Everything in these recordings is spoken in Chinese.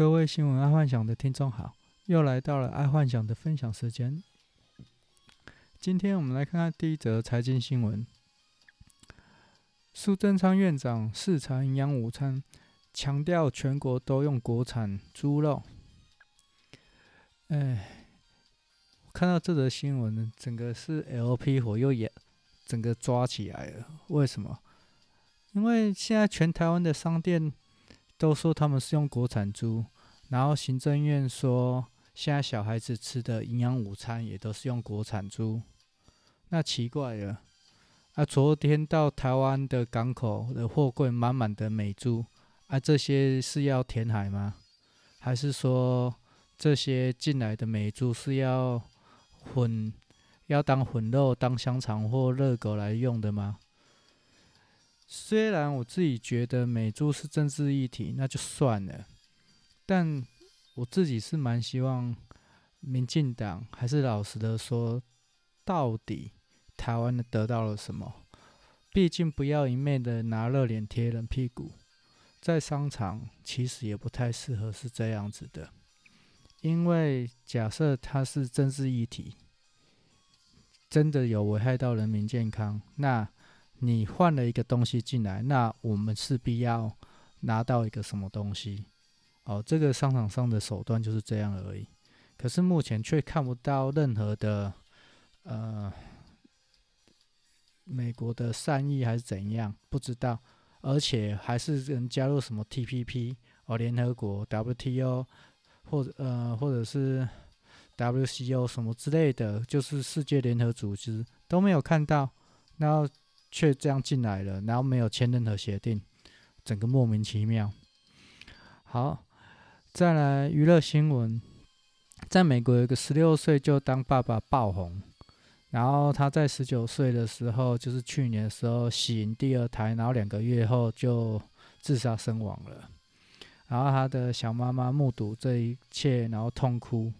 各位新闻爱幻想的听众好，又来到了爱幻想的分享时间。今天我们来看看第一则财经新闻：苏贞昌院长视察营养午餐，强调全国都用国产猪肉。哎，看到这则新闻，整个是 LP 火又也整个抓起来了。为什么？因为现在全台湾的商店。都说他们是用国产猪，然后行政院说现在小孩子吃的营养午餐也都是用国产猪，那奇怪了，啊，昨天到台湾的港口的货柜满满的美猪，啊，这些是要填海吗？还是说这些进来的美猪是要混，要当混肉、当香肠或热狗来用的吗？虽然我自己觉得美猪是政治议题，那就算了，但我自己是蛮希望民进党还是老实的说，到底台湾得到了什么？毕竟不要一昧的拿热脸贴冷屁股，在商场其实也不太适合是这样子的，因为假设它是政治议题，真的有危害到人民健康，那。你换了一个东西进来，那我们势必要拿到一个什么东西？哦，这个商场上的手段就是这样而已。可是目前却看不到任何的呃美国的善意还是怎样，不知道。而且还是能加入什么 TPP 哦，联合国 WTO 或者呃或者是 WCO 什么之类的，就是世界联合组织都没有看到，那。却这样进来了，然后没有签任何协定，整个莫名其妙。好，再来娱乐新闻，在美国有一个十六岁就当爸爸爆红，然后他在十九岁的时候，就是去年的时候喜迎第二胎，然后两个月后就自杀身亡了。然后他的小妈妈目睹这一切，然后痛哭。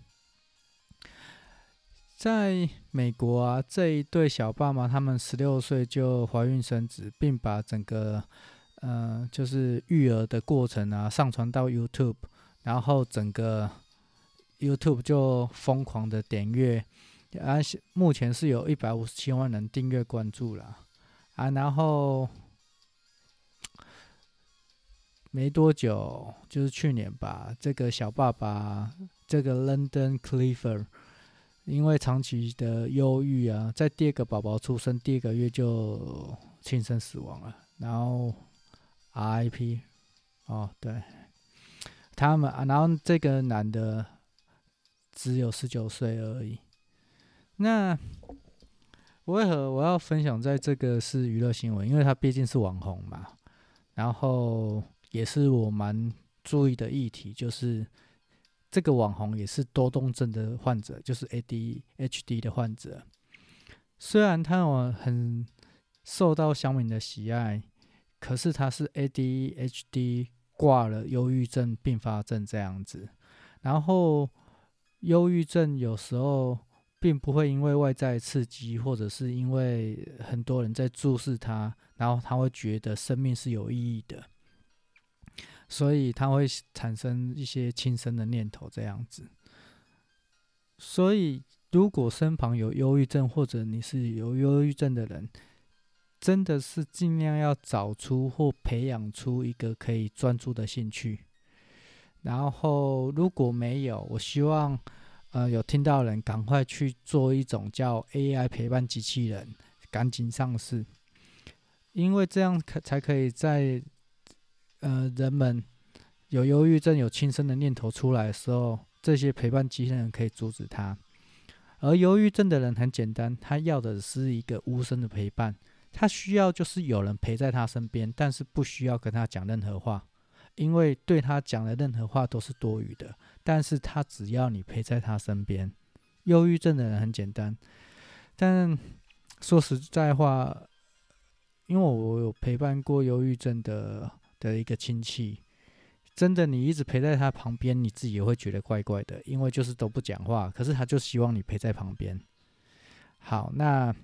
在美国啊，这一对小爸妈，他们十六岁就怀孕生子，并把整个，呃，就是育儿的过程啊，上传到 YouTube，然后整个 YouTube 就疯狂的点阅，啊，目前是有一百五十七万人订阅关注了，啊，然后没多久，就是去年吧，这个小爸爸，这个 London Clifford。因为长期的忧郁啊，在第二个宝宝出生第二个月就轻生死亡了，然后 RIP，哦，对，他们啊，然后这个男的只有十九岁而已。那为何我要分享在这个是娱乐新闻？因为他毕竟是网红嘛，然后也是我蛮注意的议题，就是。这个网红也是多动症的患者，就是 ADHD 的患者。虽然他我很受到乡民的喜爱，可是他是 ADHD 挂了忧郁症并发症这样子。然后，忧郁症有时候并不会因为外在刺激，或者是因为很多人在注视他，然后他会觉得生命是有意义的。所以他会产生一些轻生的念头，这样子。所以，如果身旁有忧郁症，或者你是有忧郁症的人，真的是尽量要找出或培养出一个可以专注的兴趣。然后，如果没有，我希望，呃，有听到人赶快去做一种叫 AI 陪伴机器人，赶紧上市，因为这样可才可以在。呃，人们有忧郁症、有轻生的念头出来的时候，这些陪伴机器人可以阻止他。而忧郁症的人很简单，他要的是一个无声的陪伴，他需要就是有人陪在他身边，但是不需要跟他讲任何话，因为对他讲的任何话都是多余的。但是他只要你陪在他身边。忧郁症的人很简单，但说实在话，因为我有陪伴过忧郁症的。的一个亲戚，真的，你一直陪在他旁边，你自己也会觉得怪怪的，因为就是都不讲话，可是他就希望你陪在旁边。好，那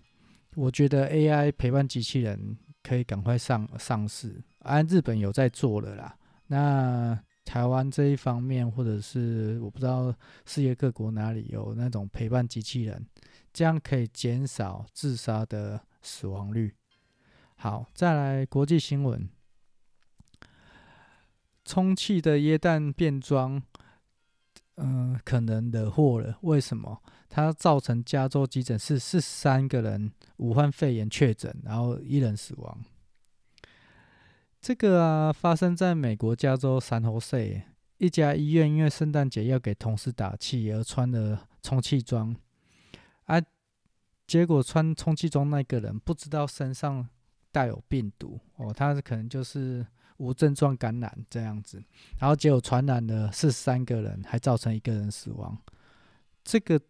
我觉得 AI 陪伴机器人可以赶快上上市，啊，日本有在做了啦。那台湾这一方面，或者是我不知道世界各国哪里有那种陪伴机器人，这样可以减少自杀的死亡率。好，再来国际新闻，充气的耶诞变装，嗯、可能惹祸了。为什么？它造成加州急诊室四十三个人武汉肺炎确诊，然后一人死亡。这个啊，发生在美国加州三侯市一家医院，因为圣诞节要给同事打气而穿了充气装，啊，结果穿充气装那个人不知道身上带有病毒哦，他可能就是无症状感染这样子，然后结果传染了四十三个人，还造成一个人死亡。这个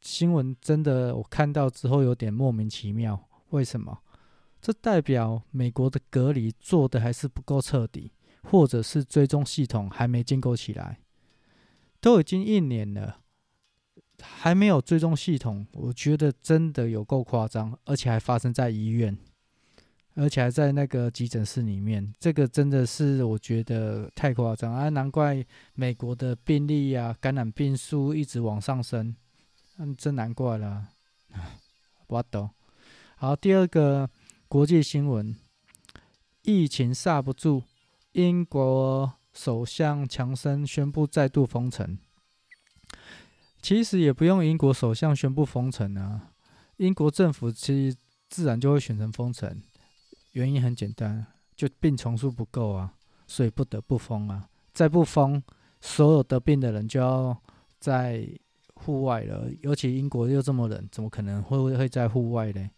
新闻真的我看到之后有点莫名其妙，为什么？这代表美国的隔离做的还是不够彻底，或者是追踪系统还没建构起来。都已经一年了，还没有追踪系统，我觉得真的有够夸张，而且还发生在医院，而且还在那个急诊室里面，这个真的是我觉得太夸张啊！难怪美国的病例啊、感染病数一直往上升，嗯，真难怪了。我懂。好，第二个。国际新闻：疫情刹不住，英国首相强生宣布再度封城。其实也不用英国首相宣布封城啊，英国政府其实自然就会选择封城。原因很简单，就病床数不够啊，所以不得不封啊。再不封，所有得病的人就要在户外了。尤其英国又这么冷，怎么可能会会在户外呢？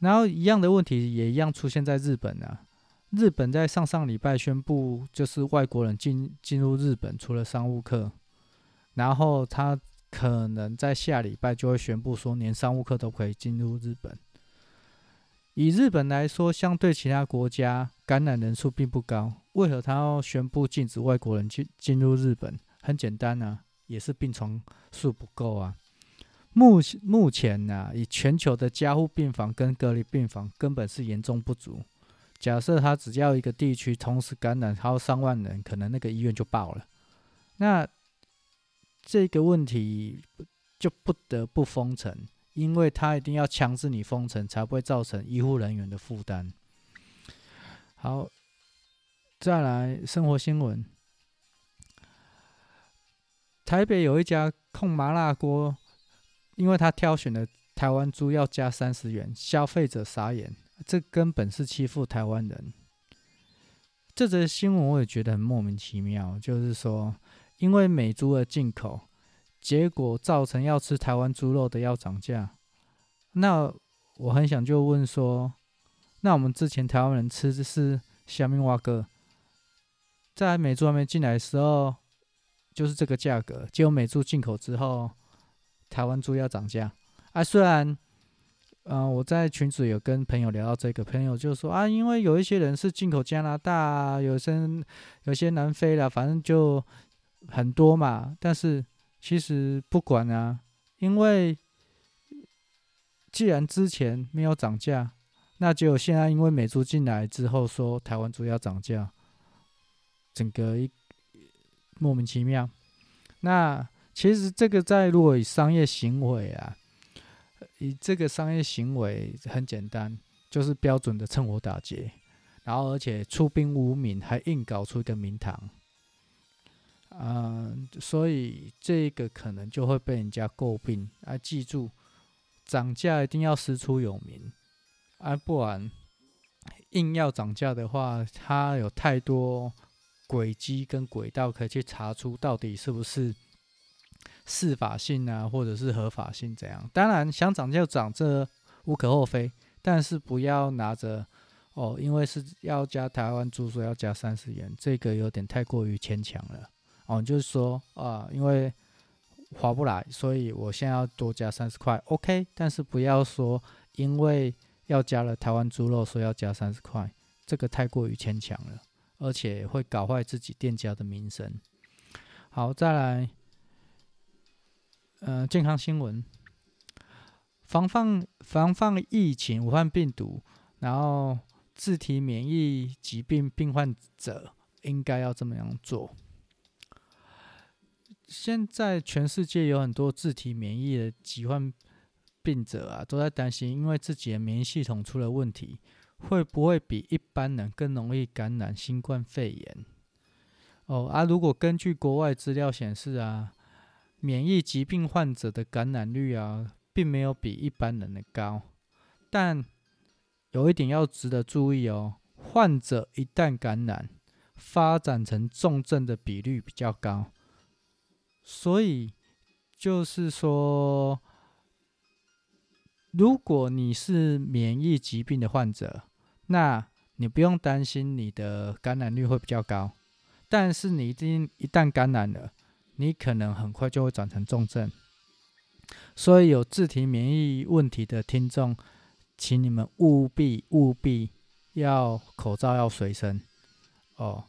然后一样的问题也一样出现在日本啊。日本在上上礼拜宣布，就是外国人进进入日本，除了商务客，然后他可能在下礼拜就会宣布说，连商务客都可以进入日本。以日本来说，相对其他国家感染人数并不高，为何他要宣布禁止外国人进进入日本？很简单啊，也是病床数不够啊。目目前呢、啊，以全球的加护病房跟隔离病房根本是严重不足。假设他只要一个地区同时感染超上万人，可能那个医院就爆了。那这个问题就不得不封城，因为他一定要强制你封城，才不会造成医护人员的负担。好，再来生活新闻。台北有一家控麻辣锅。因为他挑选的台湾猪要加三十元，消费者傻眼，这根本是欺负台湾人。这则新闻我也觉得很莫名其妙，就是说，因为美猪的进口，结果造成要吃台湾猪肉的要涨价。那我很想就问说，那我们之前台湾人吃的是虾米蛙哥，在美猪还没进来的时候，就是这个价格，结果美猪进口之后。台湾猪要涨价啊！虽然，嗯、我在群组有跟朋友聊到这个，朋友就说啊，因为有一些人是进口加拿大、有些有些南非的，反正就很多嘛。但是其实不管啊，因为既然之前没有涨价，那就现在因为美猪进来之后说台湾猪要涨价，整个一莫名其妙。那。其实这个在如果以商业行为啊，以这个商业行为很简单，就是标准的趁火打劫，然后而且出兵无名，还硬搞出一个名堂，嗯，所以这个可能就会被人家诟病。啊，记住，涨价一定要师出有名，啊，不然硬要涨价的话，它有太多轨迹跟轨道可以去查出到底是不是。适法性啊，或者是合法性怎样？当然想涨就涨，这无可厚非。但是不要拿着哦，因为是要加台湾猪，所要加三十元，这个有点太过于牵强了哦。就是说啊，因为划不来，所以我现在要多加三十块，OK。但是不要说因为要加了台湾猪肉，所以要加三十块，这个太过于牵强了，而且会搞坏自己店家的名声。好，再来。呃，健康新闻，防范防范疫情，武汉病毒，然后自体免疫疾病病患者应该要这么样做。现在全世界有很多自体免疫的疾患病者啊，都在担心，因为自己的免疫系统出了问题，会不会比一般人更容易感染新冠肺炎？哦啊，如果根据国外资料显示啊，免疫疾病患者的感染率啊，并没有比一般人的高，但有一点要值得注意哦，患者一旦感染，发展成重症的比率比较高，所以就是说。如果你是免疫疾病的患者，那你不用担心你的感染率会比较高，但是你一定一旦感染了，你可能很快就会转成重症。所以有自体免疫问题的听众，请你们务必务必要口罩要随身哦，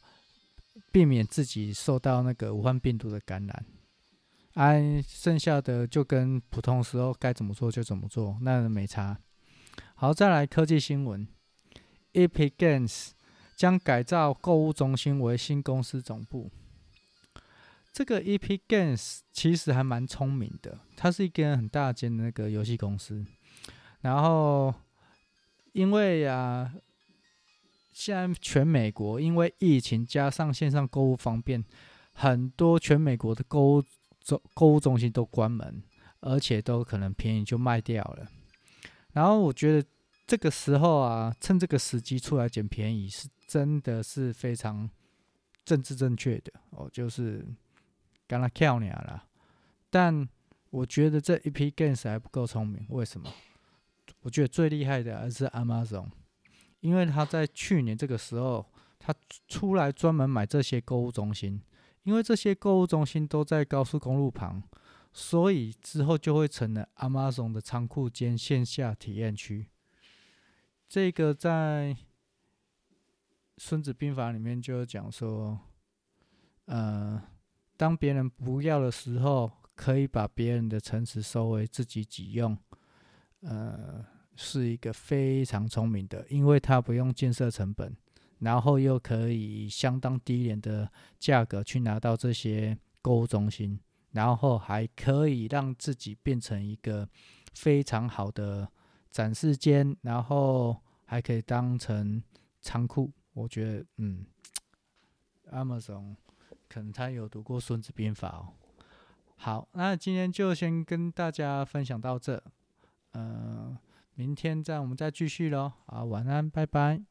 避免自己受到那个武汉病毒的感染。哎，剩下的就跟普通时候该怎么做就怎么做，那没差。好，再来科技新闻，Epic Games 将改造购物中心为新公司总部。这个 Epic Games 其实还蛮聪明的，它是一间很大间的那个游戏公司。然后，因为、啊，现在全美国因为疫情加上线上购物方便，很多全美国的购物。中购物中心都关门，而且都可能便宜就卖掉了。然后我觉得这个时候啊，趁这个时机出来捡便宜，是真的是非常政治正确的哦，就是干他跳鸟了。但我觉得这一批 Games 还不够聪明，为什么？我觉得最厉害的还是 Amazon，因为他在去年这个时候，他出来专门买这些购物中心。因为这些购物中心都在高速公路旁，所以之后就会成了 Amazon 的仓库兼线下体验区。这个在《孙子兵法》里面就讲说，呃，当别人不要的时候，可以把别人的城池收为自己己用，呃，是一个非常聪明的，因为他不用建设成本。然后又可以相当低廉的价格去拿到这些购物中心，然后还可以让自己变成一个非常好的展示间，然后还可以当成仓库。我觉得，嗯，Amazon 可能他有读过《孙子兵法》哦。好，那今天就先跟大家分享到这，嗯、明天再我们再继续喽。好，晚安，拜拜。